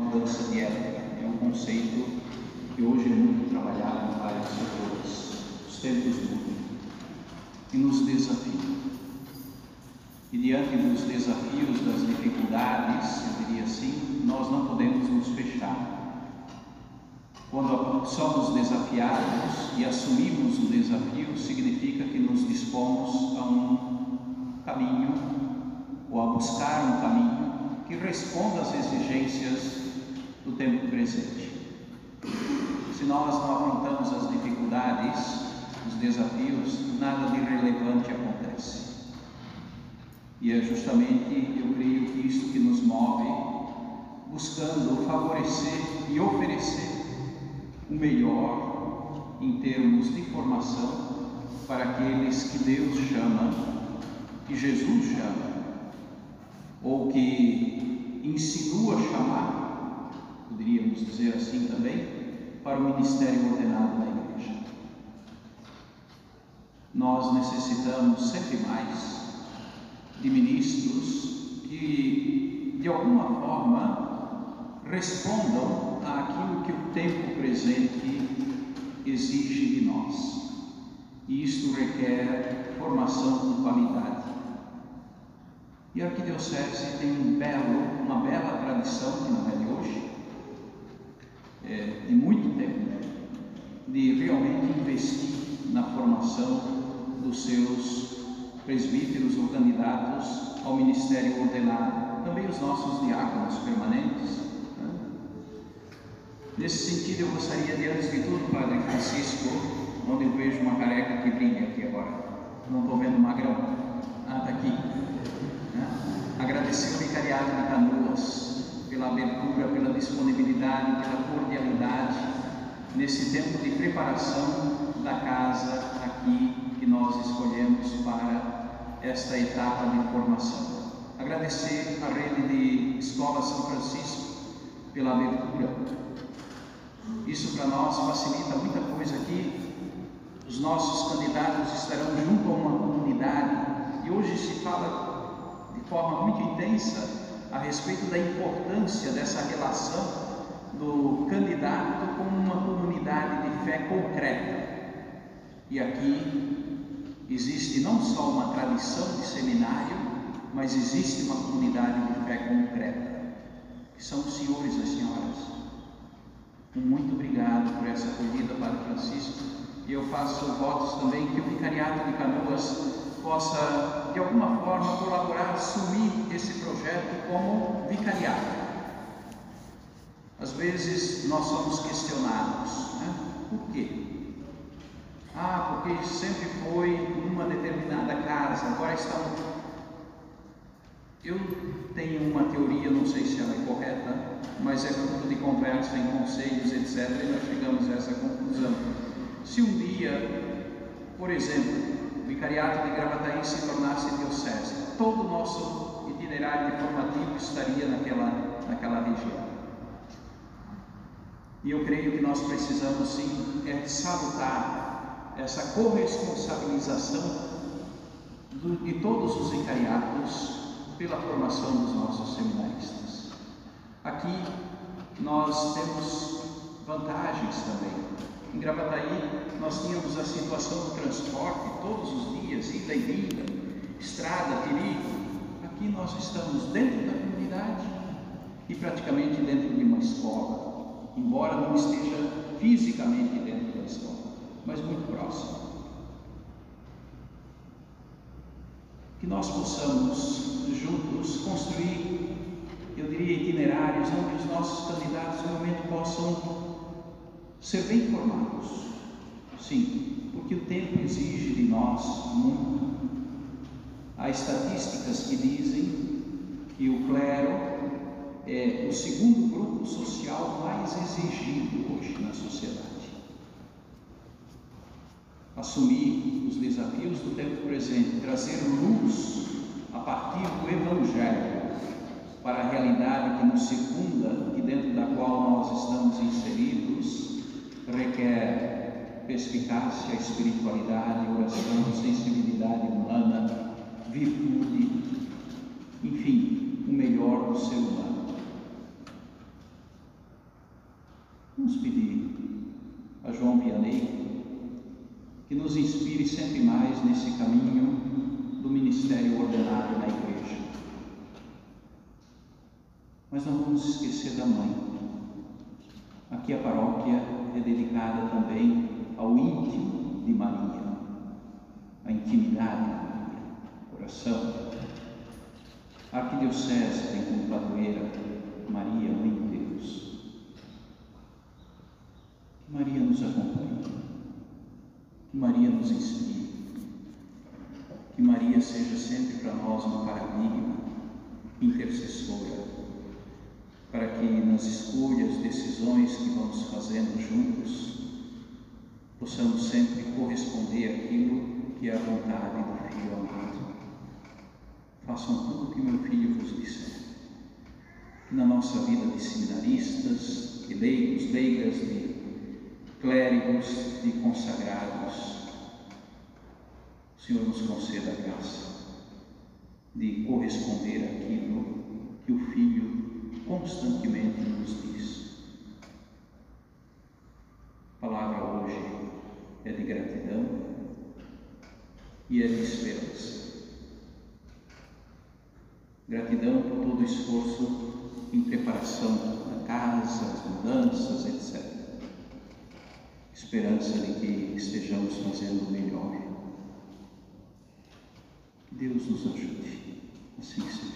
mudança de época. É um conceito que hoje é muito trabalhado em vários setores. Os tempos mudam e nos desafiam. E diante dos desafios, das dificuldades, eu diria assim, nós não podemos nos fechar. Quando somos desafiados e assumimos o desafio, significa que nos dispomos a um caminho ou a buscar um caminho que responda às exigências tempo presente. Se nós não afrontamos as dificuldades, os desafios, nada de relevante acontece. E é justamente, eu creio que isso que nos move, buscando favorecer e oferecer o melhor em termos de formação para aqueles que Deus chama, que Jesus chama, ou que insinua chamar, poderíamos dizer assim também, para o ministério ordenado na igreja. Nós necessitamos sempre mais de ministros que, de alguma forma, respondam àquilo que o tempo presente exige de nós. E isto requer formação com qualidade. E a Arquidiocese tem um belo, uma bela tradição, que não é de hoje, é, de muito tempo, de realmente investir na formação dos seus presbíteros ou candidatos ao ministério ordenado. Também os nossos diáconos permanentes Nesse sentido, eu gostaria de, antes de tudo, Padre Francisco, onde eu vejo uma careca que brilha aqui agora, não estou vendo magrão, ah, está aqui, né? agradecer o Vicariado de Canoas pela abertura, pela disponibilidade, pela cordialidade nesse tempo de preparação da casa aqui que nós escolhemos para esta etapa de formação. Agradecer a rede de Escola São Francisco pela abertura isso para nós facilita muita coisa aqui. Os nossos candidatos estarão junto a uma comunidade e hoje se fala de forma muito intensa a respeito da importância dessa relação do candidato com uma comunidade de fé concreta. E aqui existe não só uma tradição de seminário, mas existe uma comunidade de fé concreta, que são os senhores e as senhoras muito obrigado por essa acolhida, Padre Francisco. E eu faço votos também que o Vicariato de Canoas possa, de alguma forma, colaborar, assumir esse projeto como vicariato. Às vezes nós somos questionados, né? por quê? Ah, porque sempre foi numa determinada casa, agora estamos. Eu tenho uma teoria, não sei se ela é correta, mas é fruto de conversa em conselhos, etc., e nós chegamos a essa conclusão. Se um dia, por exemplo, o vicariato de Gravataí se tornasse diocese, todo o nosso itinerário formativo estaria naquela, naquela região. E eu creio que nós precisamos sim é salutar essa corresponsabilização de todos os vicariatos pela formação dos nossos seminaristas. Aqui nós temos vantagens também. Em Gravataí nós tínhamos a situação do transporte todos os dias, ida e vinda, estrada, perigo. Aqui nós estamos dentro da comunidade e praticamente dentro de uma escola, embora não esteja fisicamente dentro da escola, mas muito próximo. que nós possamos juntos construir, eu diria, itinerários onde os nossos candidatos realmente possam ser bem formados. Sim, porque o tempo exige de nós muito. Há estatísticas que dizem que o clero é o segundo grupo social mais exigido hoje na sociedade assumir os desafios do tempo presente, trazer luz a partir do Evangelho para a realidade que nos circunda e dentro da qual nós estamos inseridos, requer perspicácia, espiritualidade, oração, sensibilidade humana, virtude, enfim, o melhor do ser humano. Vamos pedir a João Vianney que nos inspire sempre mais nesse caminho do ministério ordenado na igreja. Mas não vamos esquecer da mãe. Aqui a paróquia é dedicada também ao íntimo de Maria, a intimidade de Maria, coração. A arquidiocese tem como padroeira Maria, Mãe de Deus. Que Maria nos acompanhe, Maria nos inspire, que Maria seja sempre para nós um paradigma intercessora, para que nas escolhas, decisões que vamos fazendo juntos, possamos sempre corresponder àquilo que é a vontade do Filho amado. Façam tudo o que meu filho vos disser. Que na nossa vida de seminaristas, de leigos, leigas, de clérigos, de consagrados, Senhor nos conceda a graça de corresponder àquilo que o Filho constantemente nos diz. A palavra hoje é de gratidão e é de esperança. Gratidão por todo o esforço em preparação da casa, as mudanças, etc. Esperança de que estejamos fazendo o melhor. Deus nos ajude. Assim seja.